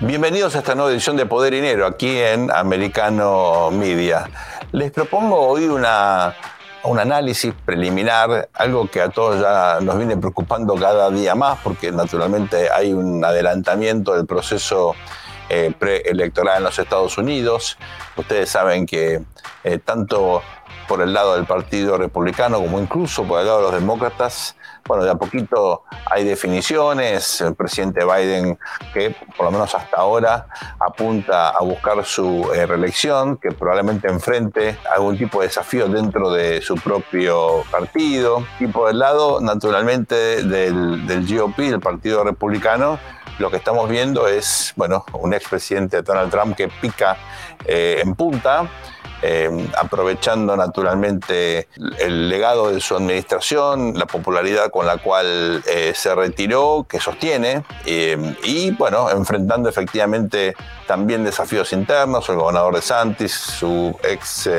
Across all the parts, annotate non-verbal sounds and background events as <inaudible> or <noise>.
Bienvenidos a esta nueva edición de Poder y Dinero aquí en Americano Media. Les propongo hoy una, un análisis preliminar, algo que a todos ya nos viene preocupando cada día más, porque naturalmente hay un adelantamiento del proceso eh, preelectoral en los Estados Unidos. Ustedes saben que eh, tanto por el lado del Partido Republicano como incluso por el lado de los demócratas, bueno, de a poquito hay definiciones. El presidente Biden, que por lo menos hasta ahora apunta a buscar su eh, reelección, que probablemente enfrente algún tipo de desafío dentro de su propio partido. Y por el lado, naturalmente, del, del GOP, el Partido Republicano, lo que estamos viendo es, bueno, un expresidente Donald Trump que pica eh, en punta eh, aprovechando naturalmente el legado de su administración, la popularidad con la cual eh, se retiró, que sostiene, eh, y bueno, enfrentando efectivamente también desafíos internos, el gobernador de Santis, su ex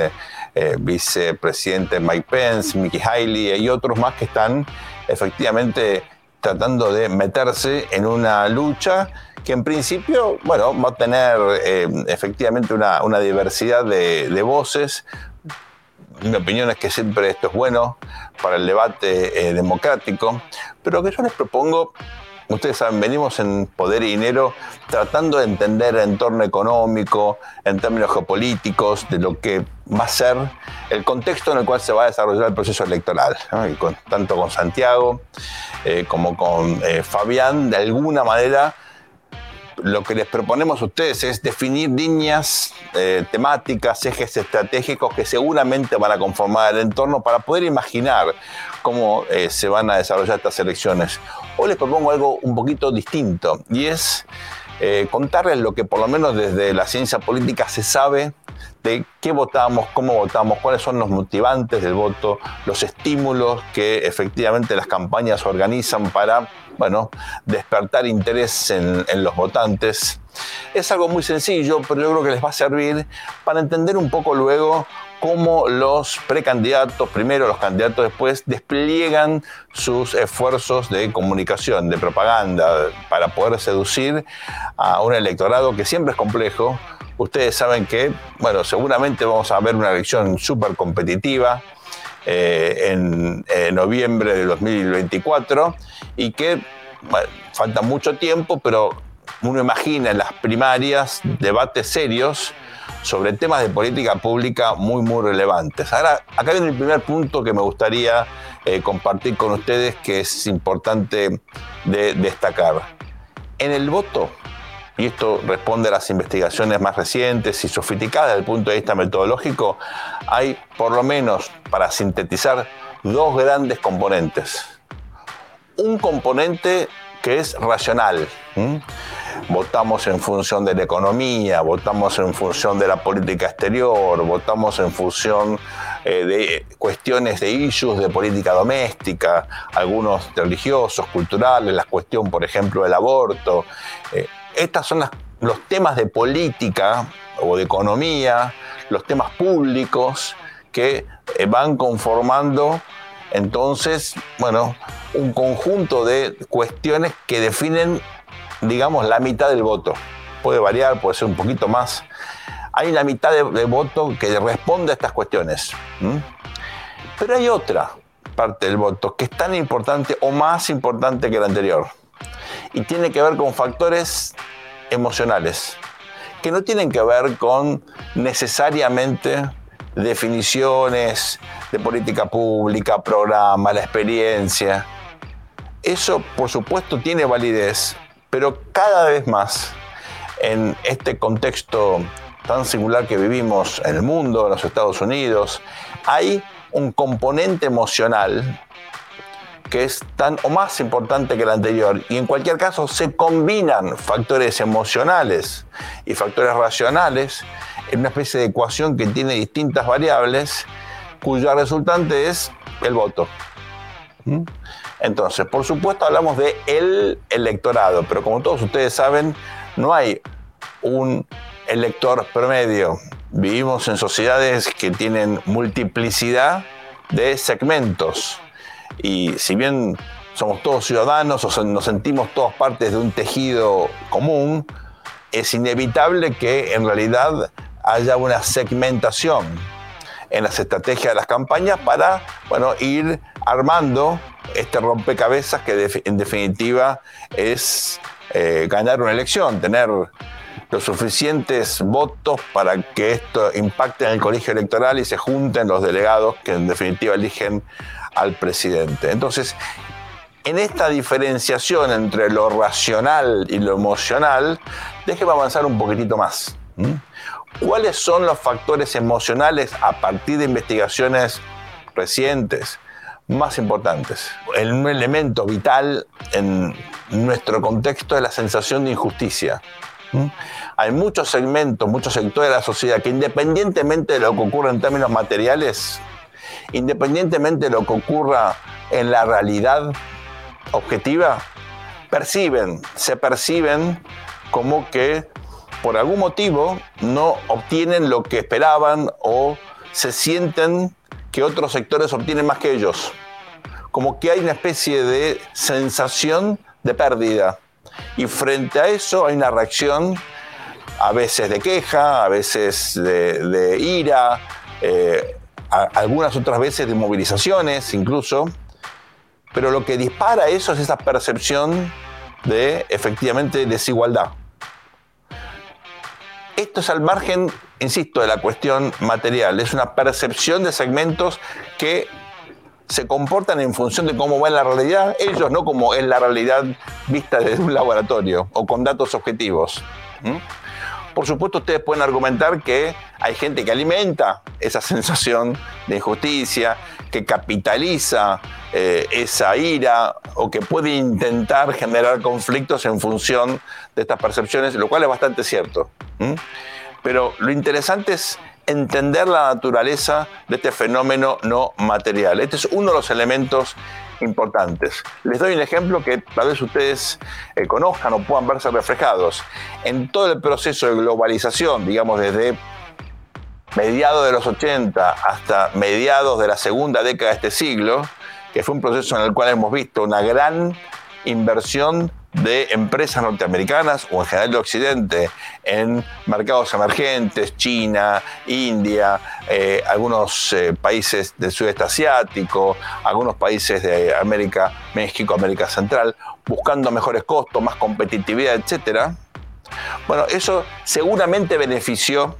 vicepresidente Mike Pence, Mickey Haley y otros más que están efectivamente tratando de meterse en una lucha que en principio, bueno, va a tener eh, efectivamente una, diversidad de, voces. Mi opinión es que siempre esto es bueno para el debate eh, democrático, pero que yo les propongo Ustedes saben, venimos en Poder y Dinero tratando de entender el entorno económico, en términos geopolíticos, de lo que va a ser el contexto en el cual se va a desarrollar el proceso electoral. tanto con Santiago eh, como con Fabián, de alguna manera lo que les proponemos a ustedes es definir líneas eh, temáticas, ejes estratégicos que seguramente van a conformar el entorno para poder imaginar cómo eh, se van a desarrollar estas elecciones. Hoy les propongo algo un poquito distinto y es eh, contarles lo que por lo menos desde la ciencia política se sabe de qué votamos, cómo votamos, cuáles son los motivantes del voto, los estímulos que efectivamente las campañas organizan para, bueno, despertar interés en, los votantes. Es algo muy sencillo, pero yo creo que les va a servir para entender un poco luego cómo los precandidatos, primero los candidatos después, despliegan sus esfuerzos de comunicación, de propaganda, para poder seducir a un electorado que siempre es complejo, Ustedes saben que, bueno, seguramente vamos a ver una elección súper competitiva eh, en, noviembre de 2024 y que falta mucho tiempo, pero uno imagina en las primarias debates serios sobre temas de política pública muy, muy relevantes. Ahora, acá viene el primer punto que me gustaría eh, compartir con ustedes que es importante de destacar. En el voto y esto responde a las investigaciones más recientes y sofisticadas desde el punto de vista metodológico, hay por lo menos, para sintetizar, dos grandes componentes. Un componente que es racional. Votamos en función de la economía, votamos en función de la política exterior, votamos en función eh, de cuestiones de issues de política doméstica, algunos religiosos, culturales, la cuestión, por ejemplo, del aborto. Eh, estos son los temas de política o de economía, los temas públicos que eh, van conformando entonces, bueno, un conjunto de cuestiones que definen, digamos, la mitad del voto. Puede variar, puede ser un poquito más. Hay la mitad de, voto que responde a estas cuestiones. Pero hay otra parte del voto que es tan importante o más importante que la anterior y tiene que ver con factores emocionales, que no tienen que ver con necesariamente definiciones de política pública, programa, la experiencia. Eso, por supuesto, tiene validez, pero cada vez más en este contexto tan singular que vivimos en el mundo, en los Estados Unidos, hay un componente emocional que es tan o más importante que el anterior. Y en cualquier caso se combinan factores emocionales y factores racionales en una especie de ecuación que tiene distintas variables cuya resultante es el voto. ¿Mm? Entonces, por supuesto hablamos de el electorado, pero como todos ustedes saben, no hay un elector promedio. Vivimos en sociedades que tienen multiplicidad de segmentos y si bien somos todos ciudadanos o nos sentimos todos partes de un tejido común, es inevitable que en realidad haya una segmentación en las estrategias de las campañas para bueno, ir armando este rompecabezas que en definitiva es eh, ganar una elección, tener los suficientes votos para que esto impacte en el colegio electoral y se junten los delegados que en definitiva eligen al presidente. Entonces, en esta diferenciación entre lo racional y lo emocional, déjeme avanzar un poquitito más. ¿Cuáles son los factores emocionales a partir de investigaciones recientes más importantes? El, elemento vital en nuestro contexto es la sensación de injusticia. Hay muchos segmentos, muchos sectores de la sociedad que independientemente de lo que ocurra en términos materiales, independientemente de lo que ocurra en la realidad objetiva, perciben, se perciben como que por algún motivo no obtienen lo que esperaban o se sienten que otros sectores obtienen más que ellos. Como que hay una especie de sensación de pérdida. Y frente a eso hay una reacción a veces de queja, a veces de, ira, eh, algunas otras veces de movilizaciones incluso. Pero lo que dispara eso es esa percepción de efectivamente desigualdad. Esto es al margen, insisto, de la cuestión material. Es una percepción de segmentos que se comportan en función de cómo va la realidad, ellos no como en la realidad vista desde un laboratorio o con datos objetivos. Por supuesto, ustedes pueden argumentar que hay gente que alimenta esa <laughs> sensación de injusticia, que capitaliza eh, esa ira o que puede intentar generar conflictos en función de estas percepciones, lo cual es bastante cierto. Pero lo interesante es entender la naturaleza de este fenómeno no material. Este es uno de los elementos importantes. Les doy un ejemplo que tal vez ustedes eh, conozcan o puedan verse reflejados. En todo el proceso de globalización, digamos desde mediados de los 80 hasta mediados de la segunda década de este siglo, que fue un proceso en el cual hemos visto una gran inversión de empresas norteamericanas o en general de Occidente en mercados emergentes, China, India, eh, algunos eh, países del sudeste asiático, algunos países de América, México, América Central, buscando mejores costos, más competitividad, etc. Bueno, eso seguramente benefició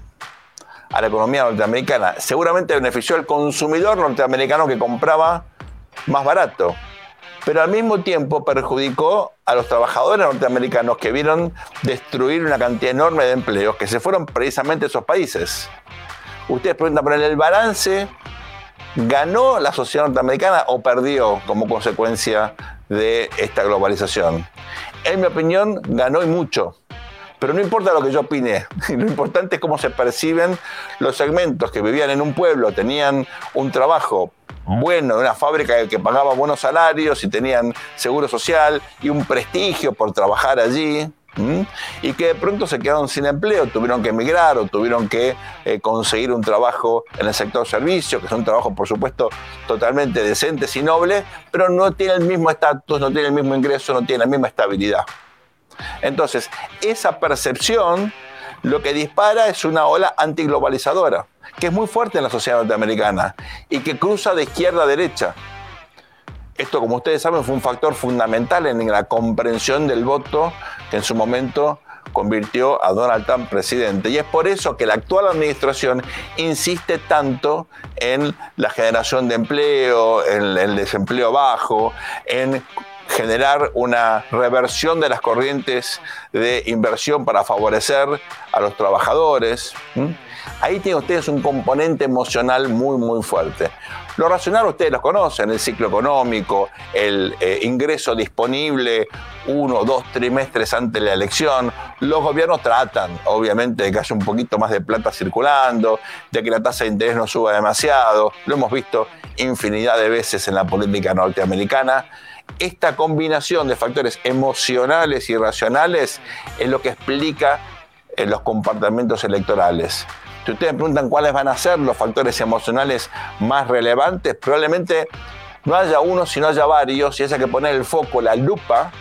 a la economía norteamericana, seguramente benefició al consumidor norteamericano que compraba más barato pero al mismo tiempo perjudicó a los trabajadores norteamericanos que vieron destruir una cantidad enorme de empleos que se fueron precisamente a esos países. Ustedes preguntan por el balance, ¿ganó la sociedad norteamericana o perdió como consecuencia de esta globalización? En mi opinión, ganó y mucho. Pero no importa lo que yo opine, <laughs> lo importante es cómo se perciben los segmentos que vivían en un pueblo, tenían un trabajo bueno, una fábrica que pagaba buenos salarios y tenían seguro social y un prestigio por trabajar allí. Y que de pronto se quedaron sin empleo, tuvieron que emigrar o tuvieron que eh, conseguir un trabajo en el sector servicio, que es un trabajo, por supuesto, totalmente decente y noble, pero no tiene el mismo estatus, no tiene el mismo ingreso, no tiene la misma estabilidad. Entonces, esa percepción lo que dispara es una ola antiglobalizadora, que es muy fuerte en la sociedad norteamericana y que cruza de izquierda a derecha. Esto, como ustedes saben, fue un factor fundamental en la comprensión del voto que en su momento convirtió a Donald Trump presidente. Y es por eso que la actual administración insiste tanto en la generación de empleo, en el desempleo bajo, en generar una reversión de las corrientes de inversión para favorecer a los trabajadores. Ahí tienen ustedes un componente emocional muy, muy fuerte. Lo racional ustedes lo conocen, el ciclo económico, el eh, ingreso disponible uno o dos trimestres antes de la elección. Los gobiernos tratan, obviamente, de que haya un poquito más de plata circulando, de que la tasa de interés no suba demasiado. Lo hemos visto infinidad de veces en la política norteamericana esta combinación de factores emocionales y racionales es lo que explica eh, los comportamientos electorales. Si ustedes me preguntan cuáles van a ser los factores emocionales más relevantes, probablemente no haya uno, sino haya varios, y es que poner el foco, la lupa,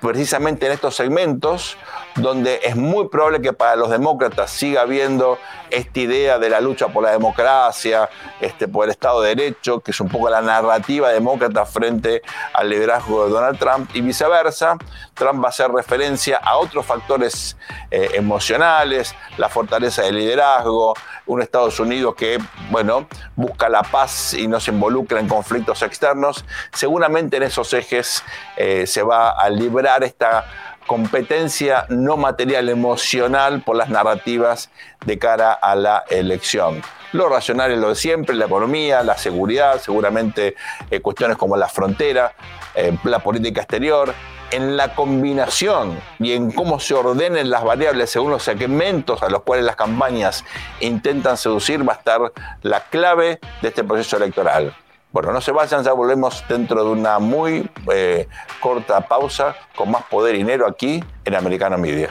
precisamente en estos segmentos, donde es muy probable que para los demócratas siga habiendo esta idea de la lucha por la democracia, este, por el Estado de Derecho, que es un poco la narrativa demócrata frente al liderazgo de Donald Trump, y viceversa. Trump va a hacer referencia a otros factores eh, emocionales, la fortaleza del liderazgo, un Estados Unidos que, bueno, busca la paz y no se involucra en conflictos externos. Seguramente en esos ejes eh, se va a librar esta competencia no material emocional por las narrativas de cara a la elección. Lo racional es lo de siempre, la economía, la seguridad, seguramente eh, cuestiones como la frontera, eh, la política exterior, en la combinación y en cómo se ordenen las variables según los segmentos a los cuales las campañas intentan seducir va a estar la clave de este proceso electoral. Bueno, no se vayan, ya volvemos dentro de una muy eh, corta pausa con más poder y dinero aquí en Americano Media.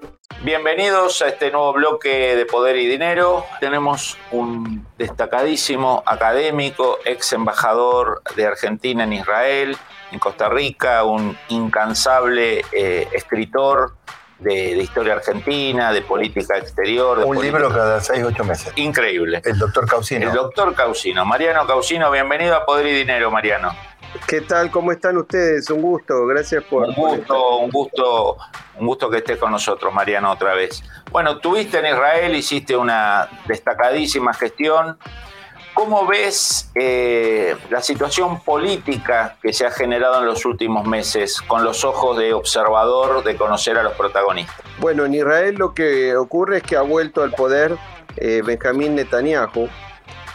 Bienvenidos a este nuevo bloque de Poder y Dinero. Tenemos un destacadísimo académico, ex embajador de Argentina en Israel, en Costa Rica, un incansable eh, escritor de, de historia argentina, de política exterior. de Un política- libro cada 6, 8 meses. Increíble. El doctor Causino. El doctor Causino. Mariano Causino, bienvenido a Poder y Dinero, Mariano. ¿Qué tal? ¿Cómo están ustedes? Un gusto, gracias por... Un gusto, un gusto, un gusto que estés con nosotros, Mariano, otra vez. Bueno, tuviste en Israel, hiciste una destacadísima gestión. ¿Cómo ves eh, la situación política que se ha generado en los últimos meses con los ojos de observador, de conocer a los protagonistas? Bueno, en Israel lo que ocurre es que ha vuelto al poder eh, Benjamín Netanyahu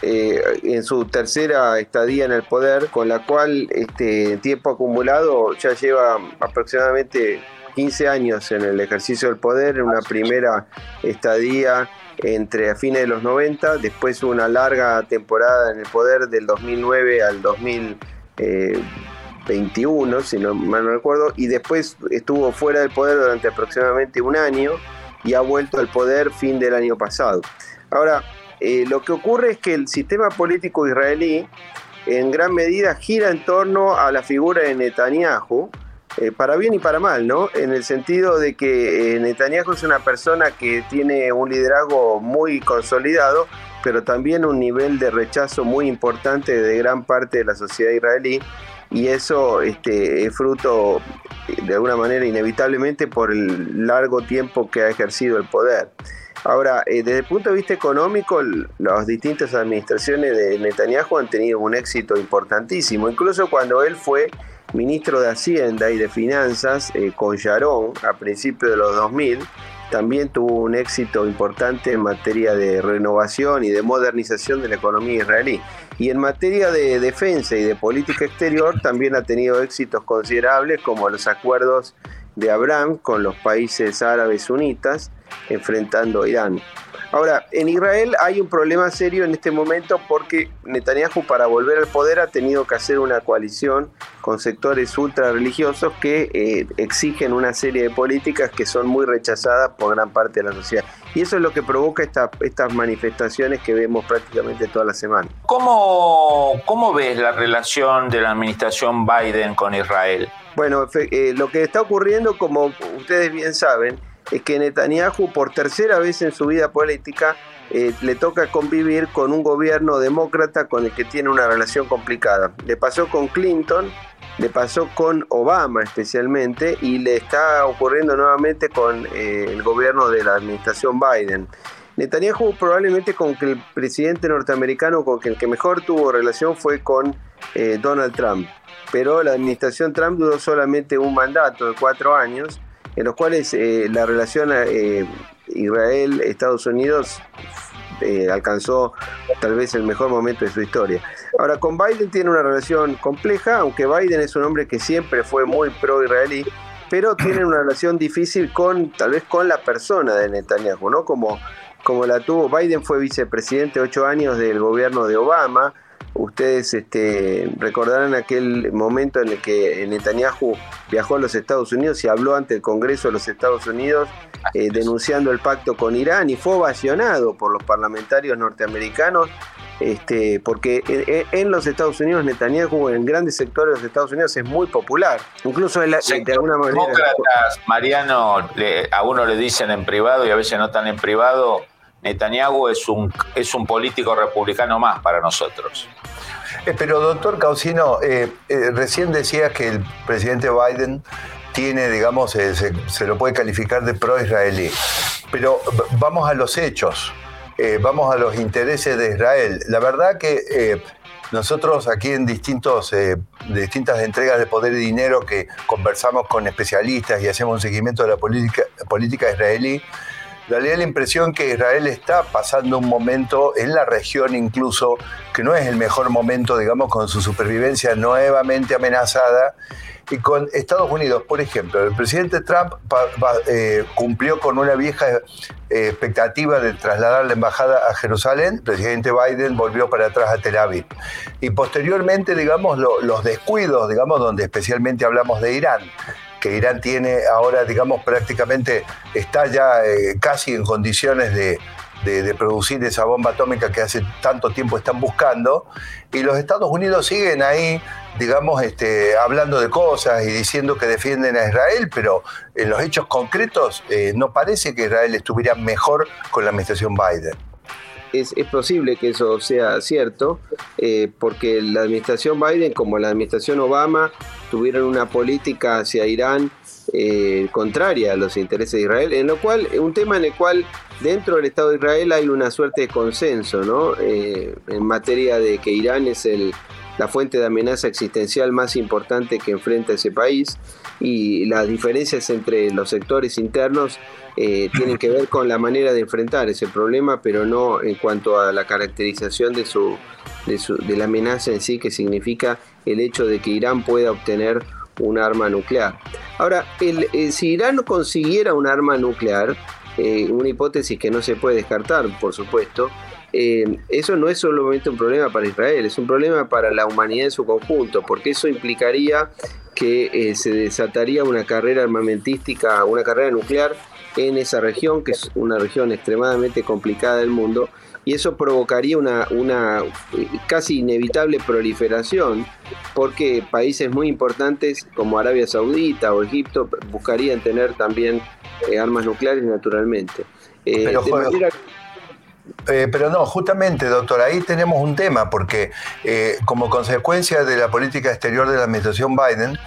eh, en su tercera estadía en el poder, con la cual este tiempo acumulado ya lleva aproximadamente 15 años en el ejercicio del poder, en una primera estadía entre fines de los 90, después una larga temporada en el poder del 2009 al 2021, si no mal no recuerdo, y después estuvo fuera del poder durante aproximadamente un año y ha vuelto al poder fin del año pasado. Ahora, eh, lo que ocurre es que el sistema político israelí en gran medida gira en torno a la figura de Netanyahu, eh, para bien y para mal, ¿no? En el sentido de que eh, Netanyahu es una persona que tiene un liderazgo muy consolidado, pero también un nivel de rechazo muy importante de gran parte de la sociedad israelí, y eso este, es fruto, de alguna manera, inevitablemente por el largo tiempo que ha ejercido el poder. Ahora, eh, desde el punto de vista económico, las distintas administraciones de Netanyahu han tenido un éxito importantísimo. Incluso cuando él fue ministro de Hacienda y de Finanzas eh, con Sharon a principios de los 2000, también tuvo un éxito importante en materia de renovación y de modernización de la economía israelí. Y en materia de defensa y de política exterior también ha tenido éxitos considerables como los acuerdos de Abraham con los países árabes sunitas enfrentando a Irán. Ahora, en Israel hay un problema serio en este momento porque Netanyahu para volver al poder ha tenido que hacer una coalición con sectores ultra religiosos que eh, exigen una serie de políticas que son muy rechazadas por gran parte de la sociedad. Y eso es lo que provoca esta- estas manifestaciones que vemos prácticamente toda la semana. ¿Cómo, ¿Cómo ves la relación de la administración Biden con Israel? Bueno, eh, lo que está ocurriendo, como ustedes bien saben, es que Netanyahu por tercera vez en su vida política eh, le toca convivir con un gobierno demócrata con el que tiene una relación complicada. Le pasó con Clinton, le pasó con Obama especialmente y le está ocurriendo nuevamente con eh, el gobierno de la administración Biden. Netanyahu probablemente con que el presidente norteamericano con el que mejor tuvo relación fue con eh, Donald Trump pero la administración Trump duró solamente un mandato de cuatro años, en los cuales eh, la relación eh, Israel-Estados Unidos eh, alcanzó tal vez el mejor momento de su historia. Ahora, con Biden tiene una relación compleja, aunque Biden es un hombre que siempre fue muy pro-israelí, pero tienen una relación difícil con, tal vez con la persona de Netanyahu, ¿no? Como, como la tuvo, Biden fue vicepresidente ocho años del gobierno de Obama, Ustedes este, recordarán aquel momento en el que Netanyahu viajó a los Estados Unidos y habló ante el Congreso de los Estados Unidos eh, denunciando el pacto con Irán y fue ovacionado por los parlamentarios norteamericanos este, porque en, los Estados Unidos Netanyahu en grandes sectores de los Estados Unidos es muy popular. Incluso de alguna manera... Demócratas, Mariano, a uno le dicen en privado y a veces no tan en privado Netanyahu es un, es un político republicano más para nosotros. Eh, pero doctor Causino, eh, eh, recién decías que el presidente Biden tiene, digamos, se, lo puede calificar de pro-israelí. Pero vamos a los hechos, vamos a los intereses de Israel. La verdad que nosotros aquí en distintos, distintas entregas de poder y dinero que conversamos con especialistas y hacemos un seguimiento de la política, política israelí, da la impresión que Israel está pasando un momento en la región incluso que no es el mejor momento, digamos, con su supervivencia nuevamente amenazada. Y con Estados Unidos, por ejemplo, el presidente Trump eh, cumplió con una vieja eh, expectativa de trasladar la embajada a Jerusalén, el presidente Biden volvió para atrás a Tel Aviv. Y posteriormente, digamos, los descuidos, digamos, donde especialmente hablamos de Irán, Irán tiene ahora, digamos, prácticamente está ya eh, casi en condiciones de, producir esa bomba atómica que hace tanto tiempo están buscando, y los Estados Unidos siguen ahí, digamos, este, hablando de cosas y diciendo que defienden a Israel, pero en los hechos concretos eh, no parece que Israel estuviera mejor con la administración Biden. Es, posible que eso sea cierto, eh, porque la administración Biden, como la administración Obama, tuvieron una política hacia Irán eh, contraria a los intereses de Israel, en lo cual, un tema en el cual dentro del Estado de Israel hay una suerte de consenso, ¿no? Eh, en materia de que Irán es el, la fuente de amenaza existencial más importante que enfrenta ese país y las diferencias entre los sectores internos eh, tienen que ver con la manera de enfrentar ese problema, pero no en cuanto a la caracterización de, su, de, la amenaza en sí, que significa el hecho de que Irán pueda obtener un arma nuclear. Ahora, el, eh, si Irán consiguiera un arma nuclear, eh, una hipótesis que no se puede descartar, por supuesto, eso no es solamente un problema para Israel, es un problema para la humanidad en su conjunto, porque eso implicaría que se desataría una carrera armamentística, una carrera nuclear en esa región, que es una región extremadamente complicada del mundo, y eso provocaría una, una casi inevitable proliferación, porque países muy importantes como Arabia Saudita o Egipto buscarían tener también eh, armas nucleares naturalmente. Eh, Pero, eh, pero no, justamente, doctor, ahí tenemos un tema, porque como consecuencia de la política exterior de la administración Biden,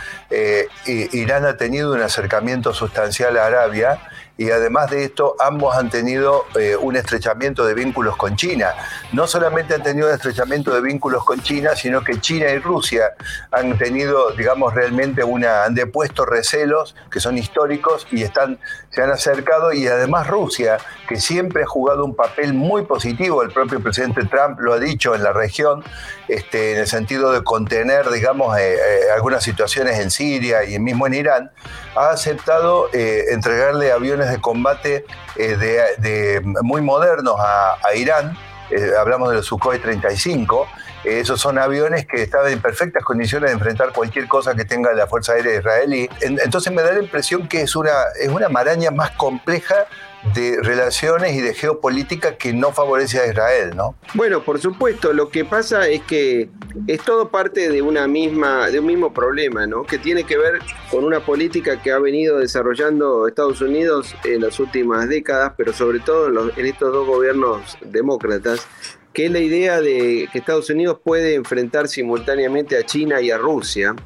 Irán ha tenido un acercamiento sustancial a Arabia y además de esto, ambos han tenido eh, un estrechamiento de vínculos con China. No solamente han tenido un estrechamiento de vínculos con China, sino que China y Rusia han tenido, digamos, realmente una, han depuesto recelos que son históricos y están, se han acercado y además Rusia, que siempre ha jugado un papel muy positivo, el propio presidente Trump lo ha dicho en la región, este, en el sentido de contener, digamos, eh, eh, algunas situaciones en Siria y mismo en Irán, ha aceptado entregarle aviones de combate eh, de, muy modernos a, Irán, eh, hablamos de los Sukhoi 35, eh, esos son aviones que estaban en perfectas condiciones de enfrentar cualquier cosa que tenga la Fuerza Aérea Israelí. Entonces me da la impresión que es una, es una maraña más compleja de relaciones y de geopolítica que no favorece a Israel, ¿no? Bueno, por supuesto, lo que pasa es que es todo parte de una misma, de un mismo problema, ¿no? Que tiene que ver con una política que ha venido desarrollando Estados Unidos en las últimas décadas, pero sobre todo en, en estos dos gobiernos demócratas, que es la idea de que Estados Unidos puede enfrentar simultáneamente a China y a Rusia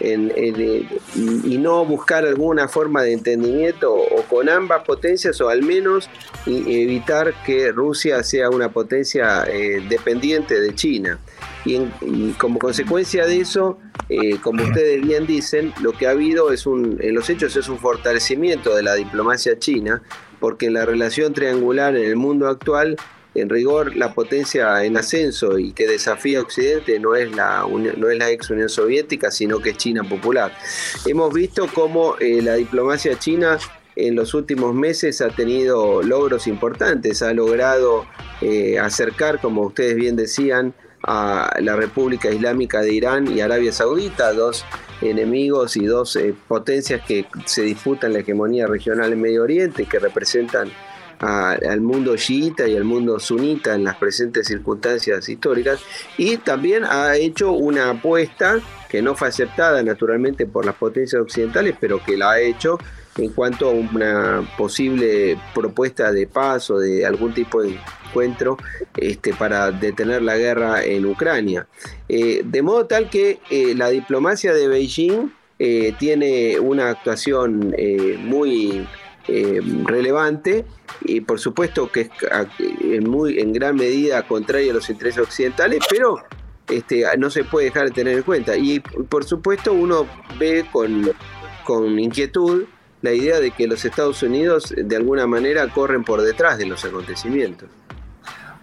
y no buscar alguna forma de entendimiento o con ambas potencias o al menos evitar que Rusia sea una potencia eh, dependiente de China. Y, como consecuencia de eso, eh, como ustedes bien dicen, lo que ha habido es un, en los hechos es un fortalecimiento de la diplomacia china, porque la relación triangular en el mundo actual en rigor la potencia en ascenso y que desafía a Occidente no es la, no es la ex Unión Soviética, sino que es China popular. Hemos visto cómo eh, la diplomacia china en los últimos meses ha tenido logros importantes, ha logrado eh, acercar, como ustedes bien decían, a la República Islámica de Irán y Arabia Saudita, dos enemigos y dos eh, potencias que se disputan la hegemonía regional en Medio Oriente, que representan al mundo chiita y al mundo sunita en las presentes circunstancias históricas y también ha hecho una apuesta que no fue aceptada naturalmente por las potencias occidentales, pero que la ha hecho en cuanto a una posible propuesta de paz o de algún tipo de encuentro este, para detener la guerra en Ucrania. Eh, de modo tal que eh, la diplomacia de Beijing eh, tiene una actuación muy relevante y por supuesto que es en, muy, en gran medida contraria a los intereses occidentales, pero este, no se puede dejar de tener en cuenta. Y por supuesto uno ve con, con inquietud la idea de que los Estados Unidos de alguna manera corren por detrás de los acontecimientos.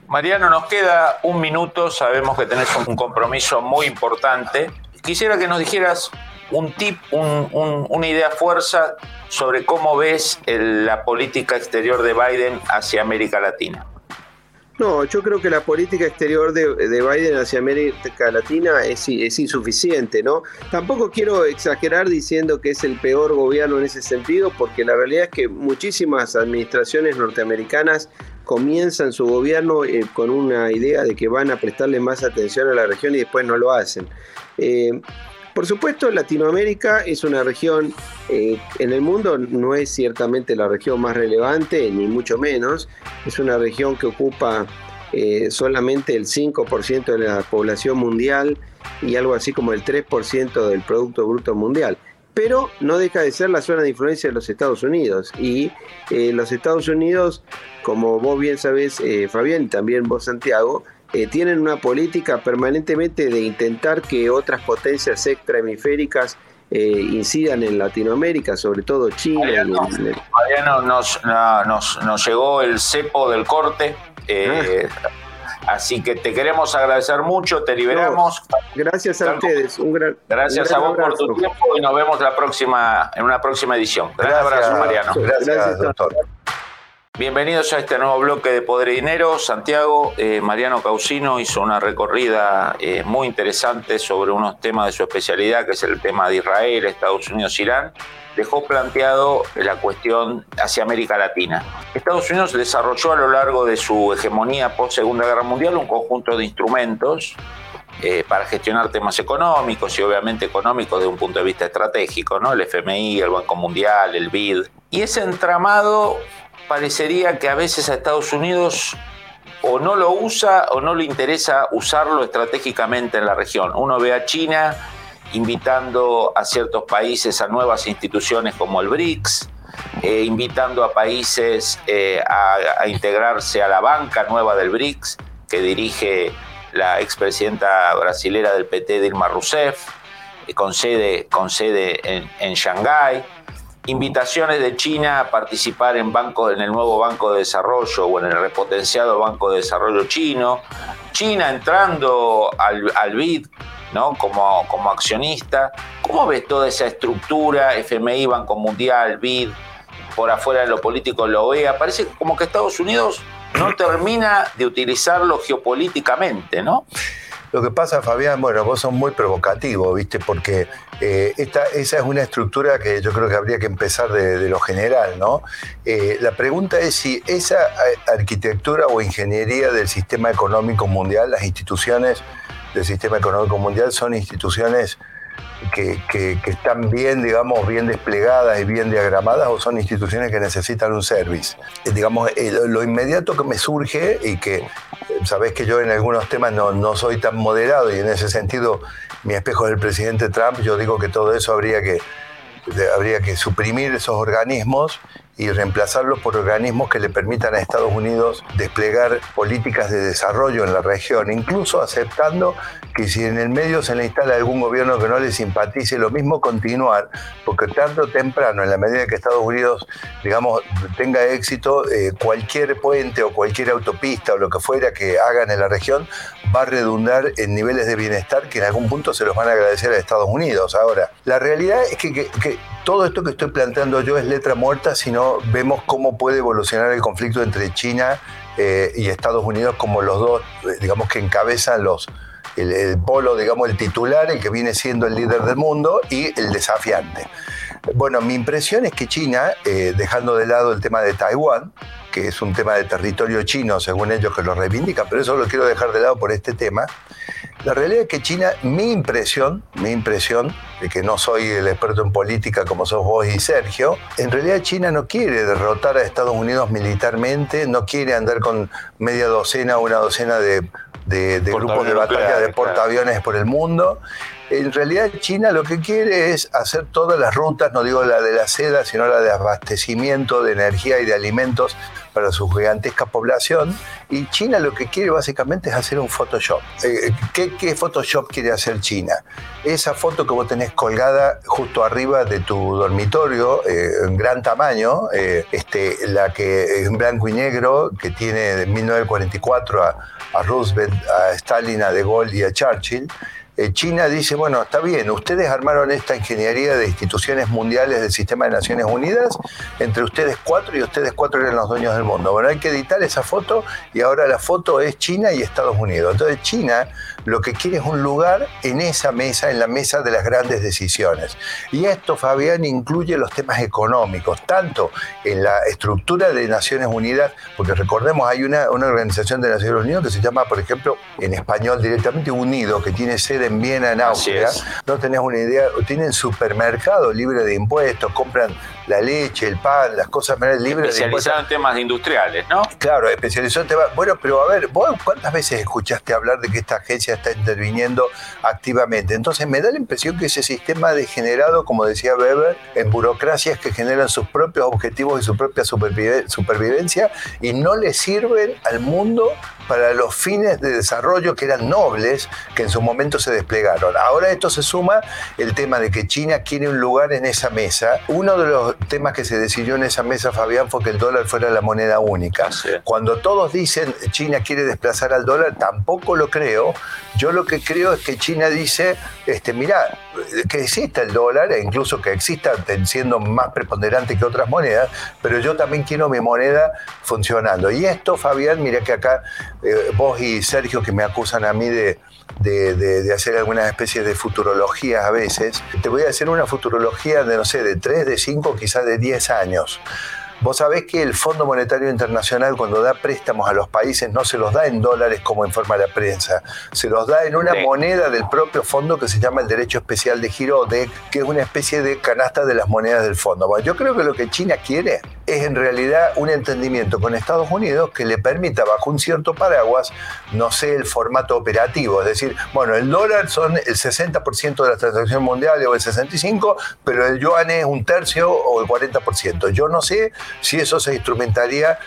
Mariano, nos queda un minuto, sabemos que tenés un compromiso muy importante. Quisiera que nos dijeras un tip, una idea fuerza sobre cómo ves la política exterior de Biden hacia América Latina. No, yo creo que la política exterior de, Biden hacia América Latina es, es, insuficiente, ¿no? Tampoco quiero exagerar diciendo que es el peor gobierno en ese sentido, porque la realidad es que muchísimas administraciones norteamericanas comienzan su gobierno eh, con una idea de que van a prestarle más atención a la región y después no lo hacen. Eh, por supuesto, Latinoamérica es una región, eh, en el mundo no es ciertamente la región más relevante, ni mucho menos, es una región que ocupa eh, solamente el 5% de la población mundial y algo así como el 3% del Producto Bruto Mundial. Pero no deja de ser la zona de influencia de los Estados Unidos. Y eh, los Estados Unidos, como vos bien sabés, Fabián, y también vos, Santiago, eh, tienen una política permanentemente de intentar que otras potencias extrahemisféricas eh, incidan en Latinoamérica, sobre todo Chile. Mariano, nos, nos, llegó el cepo del corte. Eh, ah. Así que te queremos agradecer mucho, te liberamos. gracias a ustedes. Un gran, gracias a vos por tu tiempo y nos vemos la próxima, en una próxima edición. Gracias, abrazo, Mariano. Gracias, doctor. Bienvenidos a este nuevo bloque de Poder y Dinero. Santiago, eh, Mariano Causino hizo una recorrida eh, muy interesante sobre unos temas de su especialidad, que es el tema de Israel, Estados Unidos, Irán. Dejó planteado la cuestión hacia América Latina. Estados Unidos desarrolló a lo largo de su hegemonía post Segunda Guerra Mundial un conjunto de instrumentos eh, para gestionar temas económicos y obviamente económicos de un punto de vista estratégico, ¿no? El FMI, el Banco Mundial, el BID. Y ese entramado parecería que a veces a Estados Unidos o no lo usa o no le interesa usarlo estratégicamente en la región. Uno ve a China invitando a ciertos países a nuevas instituciones como el BRICS, eh, invitando a países eh, a, integrarse a la banca nueva del BRICS que dirige la expresidenta brasilera del PT Dilma Rousseff, eh, con sede, con sede en, en Shanghái invitaciones de China a participar en, banco, en el nuevo Banco de Desarrollo o en el repotenciado Banco de Desarrollo chino, China entrando al, al BID ¿no? como, como accionista. ¿Cómo ves toda esa estructura, FMI, Banco Mundial, BID, por afuera de lo político, lo OEA? Parece como que Estados Unidos no termina de utilizarlo geopolíticamente, ¿no? Lo que pasa, Fabián, bueno, vos sos muy provocativo, ¿viste? Porque eh, esta, esa es una estructura que yo creo que habría que empezar de, lo general, ¿no? Eh, la pregunta es si esa arquitectura o ingeniería del sistema económico mundial, las instituciones del sistema económico mundial son instituciones que, están bien, digamos, bien desplegadas y bien diagramadas o son instituciones que necesitan un service. Eh, digamos, eh, lo inmediato que me surge y que eh, sabés que yo en algunos temas no, no soy tan moderado y en ese sentido mi espejo es el presidente Trump, yo digo que todo eso habría que, habría que suprimir esos organismos y reemplazarlo por organismos que le permitan a Estados Unidos desplegar políticas de desarrollo en la región, incluso aceptando que si en el medio se le instala algún gobierno que no le simpatice, lo mismo continuar, porque tarde o temprano, en la medida que Estados Unidos, digamos, tenga éxito, eh, cualquier puente o cualquier autopista o lo que fuera que hagan en la región va a redundar en niveles de bienestar que en algún punto se los van a agradecer a Estados Unidos. Ahora, la realidad es que, todo esto que estoy planteando yo es letra muerta si no vemos cómo puede evolucionar el conflicto entre China eh, y Estados Unidos como los dos, eh, digamos, que encabezan los, el, polo, digamos, el titular, el que viene siendo el líder del mundo y el desafiante. Bueno, mi impresión es que China, eh, dejando de lado el tema de Taiwán, que es un tema de territorio chino, según ellos que lo reivindican, pero eso lo quiero dejar de lado por este tema. La realidad es que China, mi impresión, mi impresión, de que no soy el experto en política como sos vos y Sergio, en realidad China no quiere derrotar a Estados Unidos militarmente, no quiere andar con media docena o una docena de, grupos de batalla de portaaviones por el mundo. En realidad China lo que quiere es hacer todas las rutas, no digo la de la seda, sino la de abastecimiento de energía y de alimentos para su gigantesca población. Y China lo que quiere básicamente es hacer un Photoshop. Eh, ¿qué, Photoshop quiere hacer China? Esa foto que vos tenés colgada justo arriba de tu dormitorio, eh, en gran tamaño, eh, este, la que en blanco y negro, que tiene de 1944 a, a Roosevelt, a Stalin, a De Gaulle y a Churchill, eh, China dice, bueno, está bien, ustedes armaron esta ingeniería de instituciones mundiales del sistema de Naciones Unidas, entre ustedes cuatro y ustedes cuatro eran los dueños del mundo. Bueno, hay que editar esa foto y ahora la foto es China y Estados Unidos. Entonces China lo que quiere es un lugar en esa mesa, en la mesa de las grandes decisiones. Y esto, Fabián, incluye los temas económicos, tanto en la estructura de Naciones Unidas, porque recordemos, hay una, organización de Naciones Unidas que se llama, por ejemplo, en español directamente Unido, que tiene sede en Viena, en Austria. No tenés una idea, tienen supermercado libre de impuestos, compran la leche, el pan, las cosas libres. Especializado en temas industriales, ¿no? Claro, especializado en temas. Bueno, pero a ver, ¿vos cuántas veces escuchaste hablar de que esta agencia está interviniendo activamente? Entonces me da la impresión que ese sistema degenerado, como decía Weber, en burocracias que generan sus propios objetivos y su propia supervivencia y no le sirven al mundo para los fines de desarrollo que eran nobles, que en su momento se desplegaron. Ahora esto se suma el tema de que China quiere un lugar en esa mesa. Uno de los temas que se decidió en esa mesa, Fabián, fue que el dólar fuera la moneda única. Cuando todos dicen China quiere desplazar al dólar, tampoco lo creo. Yo lo que creo es que China dice, este, mira, que exista el dólar, e incluso que exista siendo más preponderante que otras monedas, pero yo también quiero mi moneda funcionando. Y esto, Fabián, mira que acá eh, vos y Sergio, que me acusan a mí de, de, hacer alguna especie de futurología a veces. Te voy a hacer una futurología de, no sé, de 3, de 5, quizás de 10 años. Vos sabés que el Fondo Monetario Internacional cuando da préstamos a los países no se los da en dólares como informa la prensa, se los da en una moneda del propio fondo que se llama el Derecho Especial de Giro, que es una especie de canasta de las monedas del fondo. Bueno, yo creo que lo que China quiere es en realidad un entendimiento con Estados Unidos que le permita bajo un cierto paraguas, no sé el formato operativo, es decir, bueno, el dólar son el 60% de las transacciones mundiales o el 65%, pero el yuan es un tercio o el 40%. Yo no sé si eso se instrumentaría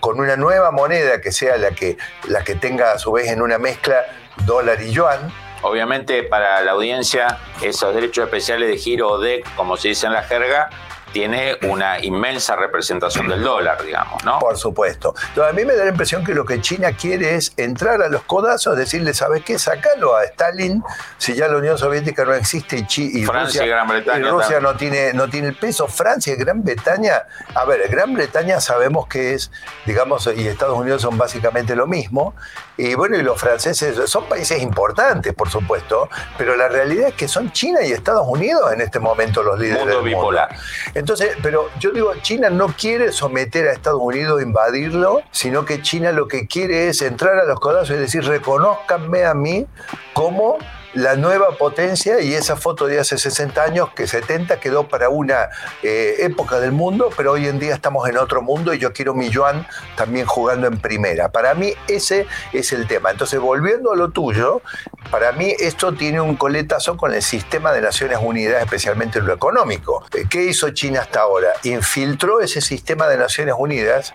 con una nueva moneda que sea la que, la que tenga a su vez en una mezcla dólar y yuan, Obviamente para la audiencia esos derechos especiales de giro o DEC, como se dice en la jerga, tiene una inmensa representación del dólar, digamos, ¿no? Por supuesto. Entonces, a mí me da la impresión que lo que China quiere es entrar a los codazos, decirle, ¿sabes qué? Sácalo a Stalin, si ya la Unión Soviética no existe y, y Francia Rusia, y Gran Bretaña. Y Rusia no tiene, no tiene el peso. Francia y Gran Bretaña, a ver, Gran Bretaña sabemos que es, digamos, y Estados Unidos son básicamente lo mismo. Y bueno, y los franceses son países importantes, por supuesto, pero la realidad es que son China y Estados Unidos en este momento los líderes mundo del bipolar. Entonces, pero yo digo, China no quiere someter a Estados Unidos, invadirlo, sino que China lo que quiere es entrar a los codazos y decir, reconozcanme a mí como la nueva potencia y esa foto de hace 60 años, que 70 quedó para una eh, época del mundo, pero hoy en día estamos en otro mundo y yo quiero mi Joan también jugando en primera. Para mí ese es el tema. Entonces, volviendo a lo tuyo, para mí esto tiene un coletazo con el sistema de Naciones Unidas, especialmente en lo económico. ¿Qué hizo China hasta ahora? Infiltró ese sistema de Naciones Unidas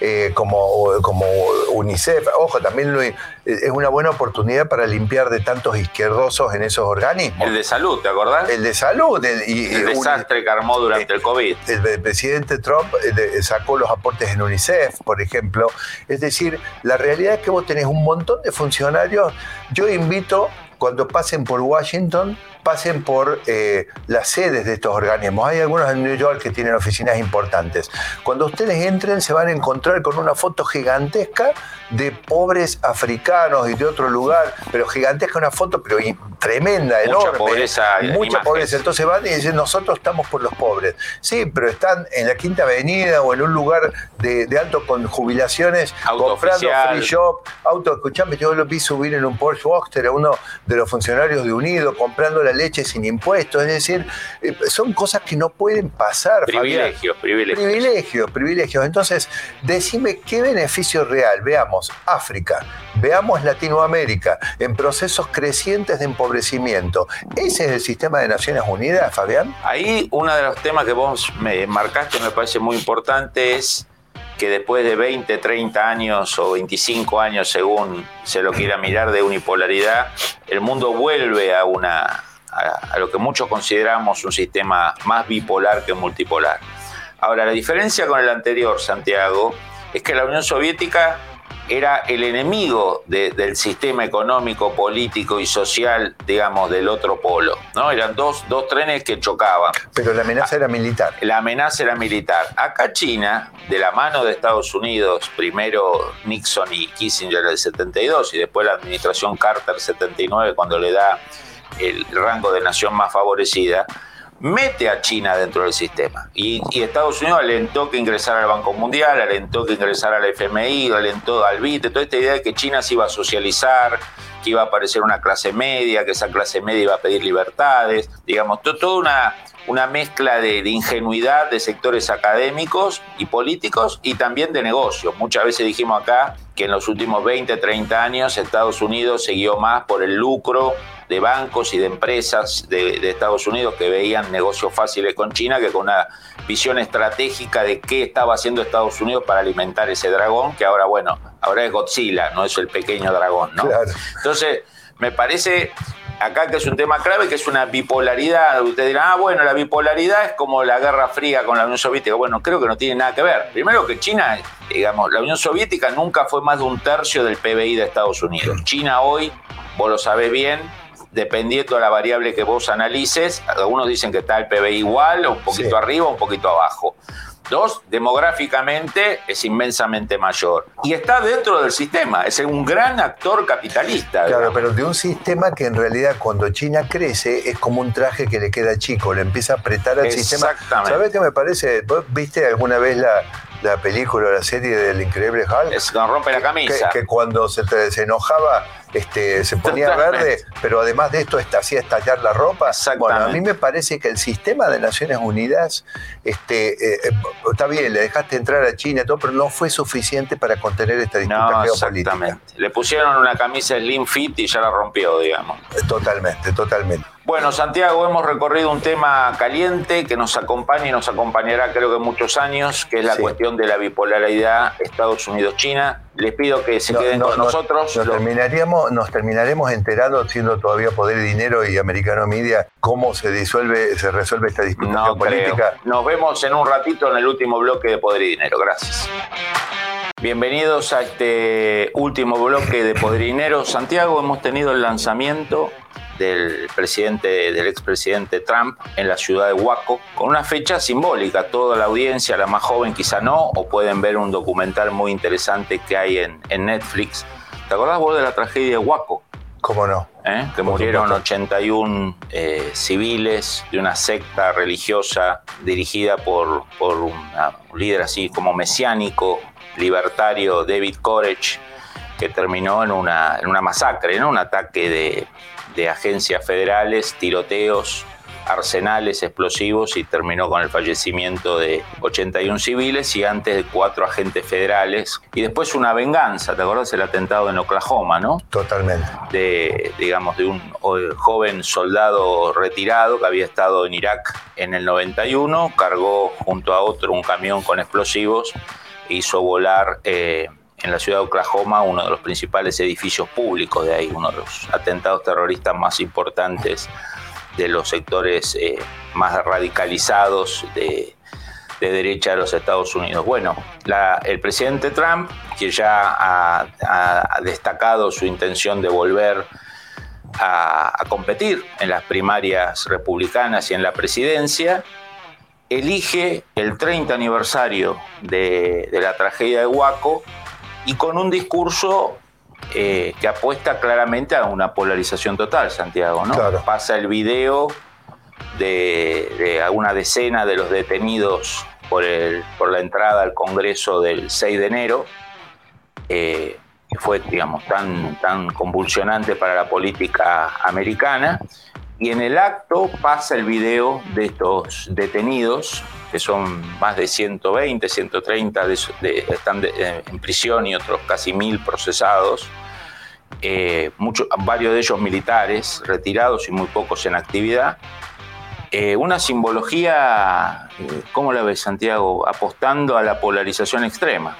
eh, como, como UNICEF. Ojo, también es una buena oportunidad para limpiar de tantos izquierdosos en esos organismos. El de salud, ¿te acordás? El de salud. El, y, el desastre que armó durante el COVID. El, presidente Trump eh, sacó los aportes en UNICEF, por ejemplo. Es decir, la realidad es que vos tenés un montón de funcionarios. Yo invito, cuando pasen por Washington, pasen por eh, las sedes de estos organismos. Hay algunos en New York que tienen oficinas importantes. Cuando ustedes entren se van a encontrar con una foto gigantesca de pobres africanos y de otro lugar, pero gigantesca una foto, pero tremenda, enorme. Mucha pobreza. Mucha pobreza. Entonces van y dicen, nosotros estamos por los pobres. Sí, pero están en la Quinta Avenida o en un lugar de, alto con jubilaciones, comprando free shop, auto, escuchame, yo lo vi subir en un Porsche Boxster a uno de los funcionarios de Unido, comprando la leche sin impuestos. Es decir, eh, son cosas que no pueden pasar. Privilegios, privilegios. Privilegios, privilegios. Entonces, decime qué beneficio real. Veamos África, veamos Latinoamérica, en procesos crecientes de empobrecimiento. ¿Ese es el sistema de Naciones Unidas, Fabián? Ahí uno de los temas que vos me marcaste me parece muy importante es que después de 20, 30 años o 25 años, según se lo quiera mirar, de unipolaridad, el mundo vuelve a, una, a, lo que muchos consideramos un sistema más bipolar que multipolar. Ahora, la diferencia con el anterior, Santiago, es que la Unión Soviética era el enemigo del sistema económico, político y social, digamos, del otro polo. ¿no? Eran dos, dos trenes que chocaban. Pero la amenaza era militar. La amenaza era militar. Acá China, de la mano de Estados Unidos, primero Nixon y Kissinger el 72 y después la administración Carter 79 cuando le da el rango de nación más favorecida, mete a China dentro del sistema. Y, Estados Unidos alentó que ingresara al Banco Mundial, alentó que ingresara al FMI, alentó al BIT, toda esta idea de que China se iba a socializar, que iba a aparecer una clase media, que esa clase media iba a pedir libertades, digamos, toda una, una mezcla de, ingenuidad de sectores académicos y políticos y también de negocios. Muchas veces dijimos acá que en los últimos 20, 30 años Estados Unidos siguió más por el lucro de bancos y de empresas de, Estados Unidos que veían negocios fáciles con China que con una visión estratégica de qué estaba haciendo Estados Unidos para alimentar ese dragón, que ahora, bueno, ahora es Godzilla, no es el pequeño dragón, ¿no? Entonces, me parece acá que es un tema clave, que es una bipolaridad. Ustedes dirán, ah, bueno, la bipolaridad es como la Guerra Fría con la Unión Soviética. Bueno, creo que no tiene nada que ver. Primero que China, digamos, la Unión Soviética nunca fue más de un tercio del PBI de Estados Unidos. China hoy, vos lo sabés bien, dependiendo de la variable que vos analices, algunos dicen que está el PBI igual, un poquito arriba, un poquito abajo. Dos, demográficamente es inmensamente mayor. Y está dentro del sistema, es un gran actor capitalista. Claro, pero de un sistema que en realidad cuando China crece es como un traje que le queda chico, le empieza a apretar al sistema. Exactamente. ¿Sabes qué me parece? ¿Vos viste alguna vez la, la película o la serie del increíble Hulk. Es cuando rompe la camisa. Que, cuando se, se, enojaba este, se ponía verde, pero además de esto hacía estallar la ropa. Bueno, a mí me parece que el sistema de Naciones Unidas este, eh, eh, está bien, le dejaste entrar a China y todo, pero no fue suficiente para contener esta disputa no, geopolítica. Le pusieron una camisa slim fit y ya la rompió, digamos. Totalmente, totalmente. Bueno, Santiago, hemos recorrido un tema caliente que nos acompaña y nos acompañará creo que muchos años, que es la cuestión de la bipolaridad Estados Unidos-China. Les pido que se queden con nosotros. Nos, terminaríamos, nos terminaremos enterando, siendo todavía Poder y Dinero y Americano Media, cómo se disuelve, se resuelve esta disputa política. Nos vemos en un ratito en el último bloque de Poder y Dinero. Gracias. Bienvenidos a este último bloque de Poder y Dinero. Santiago, hemos tenido el lanzamiento del presidente, del expresidente Trump en la ciudad de Waco, con una fecha simbólica. Toda la audiencia, la más joven quizá no, o pueden ver un documental muy interesante que hay en, Netflix. ¿Te acordás vos de la tragedia de Waco? ¿Cómo no? ¿Eh? Que murieron 81 eh, civiles de una secta religiosa dirigida por, por un líder así como mesiánico, libertario, David Koresh, que terminó en una, en una masacre, ¿no? un ataque de, de agencias federales, tiroteos, arsenales explosivos y terminó con el fallecimiento de 81 civiles y antes de cuatro agentes federales. Y después una venganza, ¿te acuerdas el atentado en Oklahoma, no? Totalmente. De, digamos, de un joven soldado retirado que había estado en Irak en el 91, cargó junto a otro un camión con explosivos hizo volar... Eh, en la ciudad de Oklahoma, uno de los principales edificios públicos de ahí, uno de los atentados terroristas más importantes de los sectores eh, más radicalizados de, derecha de los Estados Unidos. Bueno, el presidente Trump, que ya ha, destacado su intención de volver a, competir en las primarias republicanas y en la presidencia, elige el 30 aniversario de, de la tragedia de Waco y con un discurso eh, que apuesta claramente a una polarización total, Santiago, ¿no? Pasa el video de, a una decena de los detenidos por, el, por la entrada al Congreso del 6 de enero, eh, que fue, digamos, tan, tan convulsionante para la política americana, y en el acto pasa el video de estos detenidos, que son más de 120, 130, de, están eh, en prisión y otros casi mil procesados, eh, varios de ellos militares retirados y muy pocos en actividad. Eh, una simbología, ¿cómo la ves Santiago? Apostando a la polarización extrema.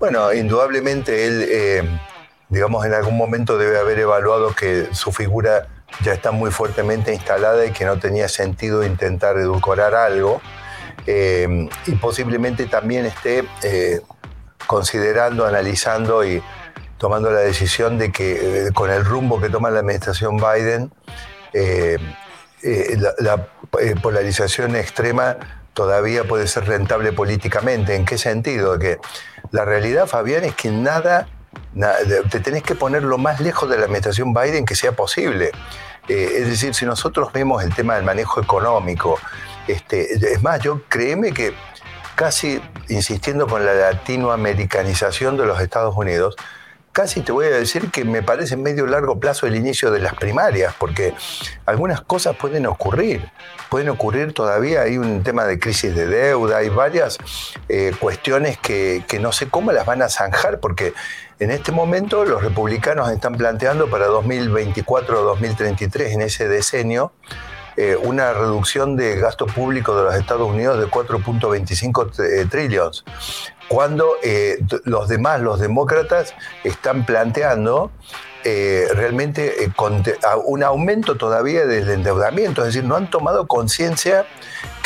Bueno, indudablemente él, digamos, en algún momento debe haber evaluado que su figura ya está muy fuertemente instalada y que no tenía sentido intentar edulcorar algo. Eh, y posiblemente también esté eh, considerando, analizando y tomando la decisión de que eh, con el rumbo que toma la administración Biden, la, polarización extrema todavía puede ser rentable políticamente. ¿En qué sentido? Que la realidad, Fabián, es que nada te tenés que poner lo más lejos de la administración Biden que sea posible. Eh, es decir, si nosotros vemos el tema del manejo económico, este, es más, yo créeme que casi insistiendo con la latinoamericanización de los Estados Unidos, casi te voy a decir que me parece medio largo plazo el inicio de las primarias, porque algunas cosas pueden ocurrir. Pueden ocurrir todavía, hay un tema de crisis de deuda, hay varias eh, cuestiones que, que no sé cómo las van a zanjar, porque en este momento los republicanos están planteando para 2024 o 2033, en ese decenio, eh, una reducción de gasto público de los Estados Unidos de 4.25 eh, trillones, cuando eh, los demás, los demócratas, están planteando realmente un aumento todavía del endeudamiento, es decir, no han tomado conciencia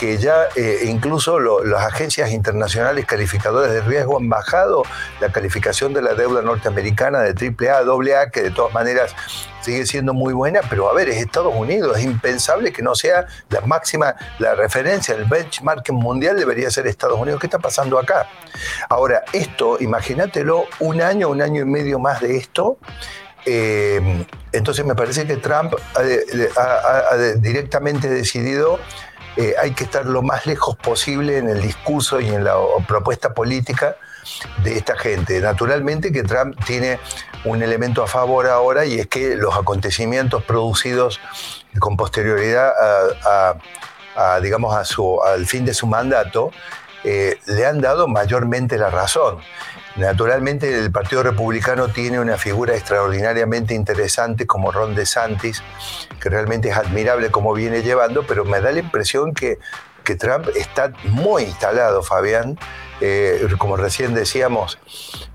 que ya eh, incluso las agencias internacionales calificadoras de riesgo han bajado la calificación de la deuda norteamericana de AAA a AA, que de todas maneras sigue siendo muy buena, pero a ver, es Estados Unidos, es impensable que no sea la máxima, la referencia, el benchmark mundial debería ser Estados Unidos. ¿Qué está pasando acá? Ahora, esto, imagínatelo, un año, un año y medio más de esto, eh, entonces me parece que Trump ha directamente decidido eh, hay que estar lo más lejos posible en el discurso y en la propuesta política de esta gente. Naturalmente que Trump tiene un elemento a favor ahora y es que los acontecimientos producidos con posterioridad a, digamos, al fin de su mandato eh, le han dado mayormente la razón. Naturalmente el Partido Republicano tiene una figura extraordinariamente interesante como Ron DeSantis, que realmente es admirable como viene llevando, pero me da la impresión que, que Trump está muy instalado, Fabián. Eh, como recién decíamos,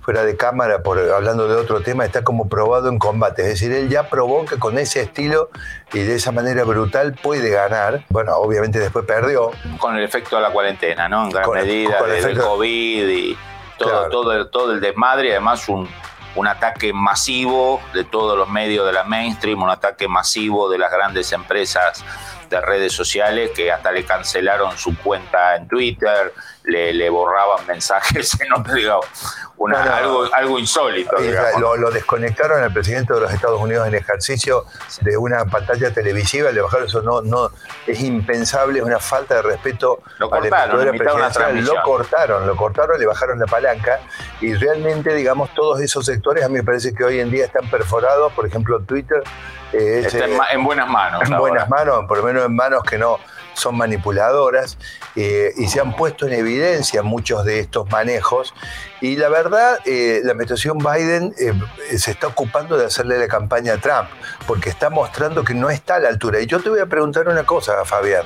fuera de cámara, por, hablando de otro tema, está como probado en combate. Es decir, él ya probó que con ese estilo y de esa manera brutal puede ganar. Bueno, obviamente después perdió. Con el efecto de la cuarentena, ¿no? En gran medida, del COVID y todo, todo, el, todo el desmadre, además un, un ataque masivo de todos los medios de la mainstream, un ataque masivo de las grandes empresas de redes sociales que hasta le cancelaron su cuenta en Twitter, le, borraban mensajes, <laughs> no digo, una, algo, algo insólito. Lo, lo, desconectaron al presidente de los Estados Unidos en ejercicio de una pantalla televisiva, le bajaron eso, no, no, es impensable, es una falta de respeto lo cortaron, Lo cortaron, lo cortaron, le bajaron la palanca y realmente, digamos, todos esos sectores a mí me parece que hoy en día están perforados, por ejemplo, Twitter. Eh, Está en, buenas manos. En buenas manos, por lo menos en manos que no son manipuladoras eh, y se han puesto en evidencia muchos de estos manejos. Y la verdad, eh, la administración Biden se está ocupando de hacerle la campaña a Trump, porque está mostrando que no está a la altura. Y yo te voy a preguntar una cosa, Fabián.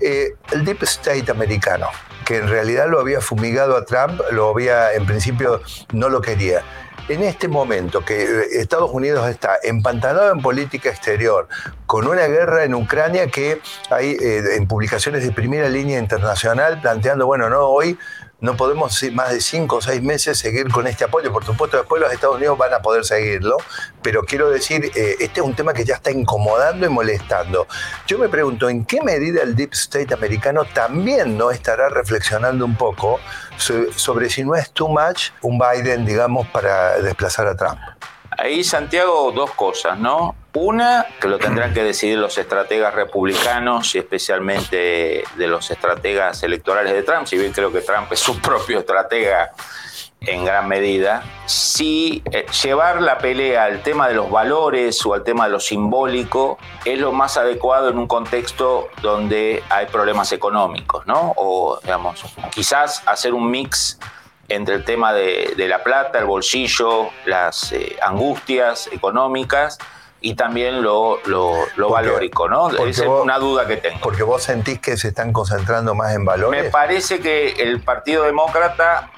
el Deep State americano, que en realidad lo había fumigado a Trump, lo había, en principio no lo quería en este momento que eh, Estados Unidos está empantanado en política exterior, con una guerra en Ucrania que hay eh, en publicaciones de primera línea internacional planteando, bueno, no, hoy no podemos más de cinco o seis meses seguir con este apoyo. Por supuesto, después los Estados Unidos van a poder seguirlo, pero quiero decir, eh, este es un tema que ya está incomodando y molestando. Yo me pregunto, ¿en qué medida el Deep State americano también no estará reflexionando un poco sobre si no es too much un Biden, digamos, para desplazar a Trump? Ahí, Santiago, dos cosas, ¿no? Una, que lo tendrán que decidir los estrategas republicanos y especialmente de los estrategas electorales de Trump, si bien creo que Trump es su propio estratega en gran medida, si eh, llevar la pelea al tema de los valores o al tema de lo simbólico es lo más adecuado en un contexto donde hay problemas económicos, ¿no? O, digamos, quizás hacer un mix entre el tema de, la plata, el bolsillo, las eh, angustias económicas y también lo, lo, valórico, ¿no? es una duda que tengo. Porque vos sentís que se están concentrando más en valores. Me parece que el Partido Demócrata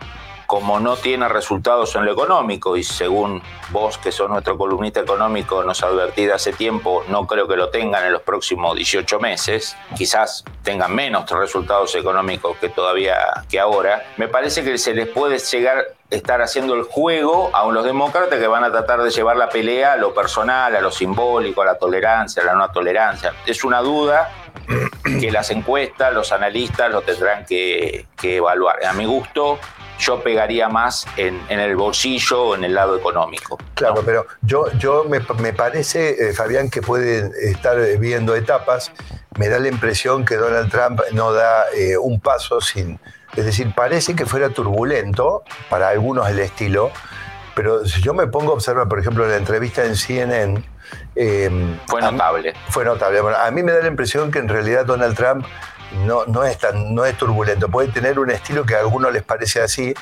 como no tiene resultados en lo económico y según vos, que sos nuestro columnista económico, nos advertí hace tiempo, no creo que lo tengan en los próximos 18 meses, quizás tengan menos resultados económicos que todavía que ahora, me parece que se les puede llegar estar haciendo el juego a los demócratas que van a tratar de llevar la pelea a lo personal, a lo simbólico, a la tolerancia, a la no tolerancia. Es una duda que las encuestas, los analistas lo tendrán que, evaluar. A mi gusto, yo pegaría más en, el bolsillo o en el lado económico. Claro, pero yo, me, parece, eh, Fabián, que pueden estar viendo etapas. Me da la impresión que Donald Trump no da eh, un paso sin... Es decir, parece que fuera turbulento, para algunos el estilo, pero si yo me pongo a observar, por ejemplo, la entrevista en CNN... Em, fue notable. fue notable. a mí me da la impresión que en realidad Donald Trump no, no, es tan, no es turbulento. Puede tener un estilo que a algunos les parece así,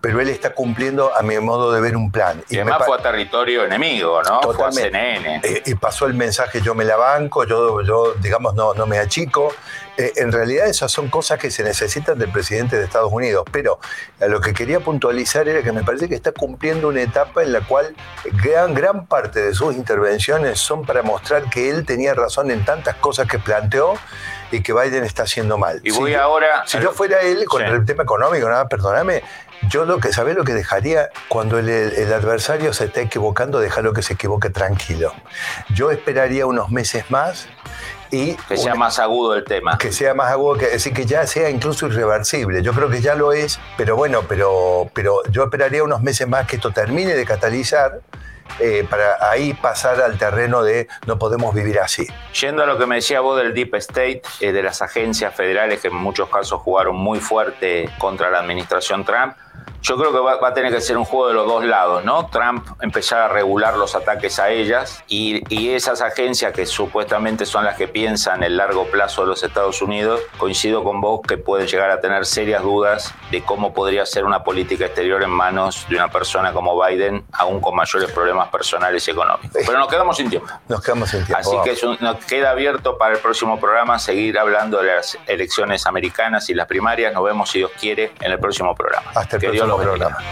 pero él está cumpliendo, a mi modo de ver, un plan. Y, además fue a territorio enemigo, ¿no? Fue a CNN. Eh, y pasó el mensaje, yo me la banco, yo, yo digamos, no, no me achico. Eh, en realidad esas son cosas que se necesitan del presidente de Estados Unidos, pero lo que quería puntualizar era que me parece que está cumpliendo una etapa en la cual gran, gran parte de sus intervenciones son para mostrar que él tenía razón en tantas cosas que planteó y que Biden está haciendo mal. Y voy ahora. Si yo fuera él con el tema económico, nada, perdóname, yo lo que, ¿sabés lo que dejaría? Cuando el, adversario se esté equivocando, dejarlo que se equivoque tranquilo. Yo esperaría unos meses más y... Que sea más agudo el tema. Que sea más agudo, que, decir, que ya sea incluso irreversible. Yo creo que ya lo es, pero bueno, pero, pero yo esperaría unos meses más que esto termine de catalizar eh, para ahí pasar al terreno de no podemos vivir así. Yendo a lo que me decía vos del Deep State, eh, de las agencias federales que en muchos casos jugaron muy fuerte contra la administración Trump, yo creo que va, a tener que ser un juego de los dos lados, ¿no? Trump empezar a regular los ataques a ellas y, esas agencias que supuestamente son las que piensan el largo plazo de los Estados Unidos, coincido con vos que pueden llegar a tener serias dudas de cómo podría ser una política exterior en manos de una persona como Biden, aún con mayores problemas personales y económicos. Pero nos quedamos sin tiempo. Nos quedamos sin tiempo. Así que nos queda abierto para el próximo programa seguir hablando de las elecciones americanas y las primarias. Nos vemos, si Dios quiere, en el próximo programa. Hasta el próximo todos los programas.